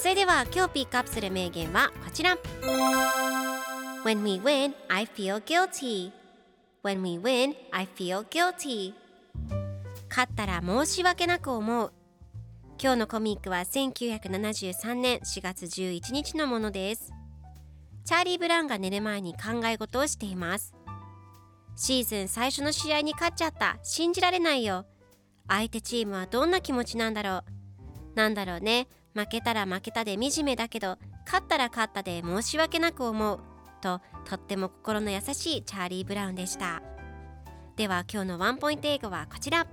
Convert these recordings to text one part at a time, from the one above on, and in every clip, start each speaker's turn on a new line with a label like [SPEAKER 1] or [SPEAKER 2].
[SPEAKER 1] それでは今日ピックアップする名言はこちら。When we win, I feel guilty. When we win, I feel guilty. 勝ったら申し訳なく思う。今日のコミックは1973年4月11日のものです。チャーリー・ブラウンが寝る前に考え事をしています。シーズン最初の試合に勝っちゃった。信じられないよ。相手チームはどんな気持ちなんだろう。なんだろうね。負けたら負けたで惨めだけど勝ったら勝ったで申し訳なく思う。ととっても心の優しいチャーリー・ブラウンでした。では今日のワンポイント英語はこちら。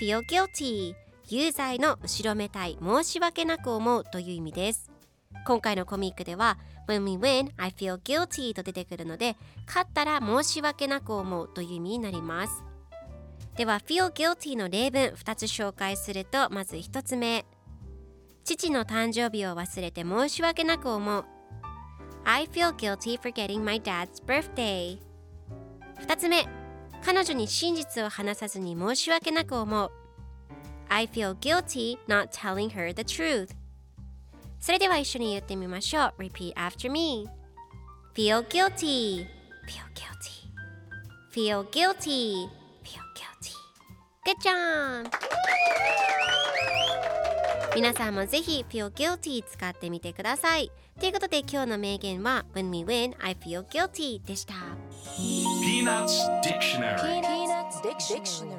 [SPEAKER 1] Feel guilty. 有罪の後ろめたい申し訳なく思うという意味です。今回のコミックでは When we win, I feel guilty と出てくるので勝ったら申し訳なく思うという意味になります。では feel guilty の例文2つ紹介するとまず1つ目。父の誕生日を忘れて申し訳なく思う I feel guilty for getting my dad's birthday 2つ目彼女に真実を話さずに申し訳なく思う I feel guilty not telling her the truth それでは一緒に言ってみましょう Repeat after me Feel guilty Feel guilty Feel guilty Feel guilty Good job! 皆さんもぜひ Feel guilty 使ってみてくださいということで今日の名言は When we win, I feel guilty でした
[SPEAKER 2] Peanuts Dictionary
[SPEAKER 3] Peanuts Dictionary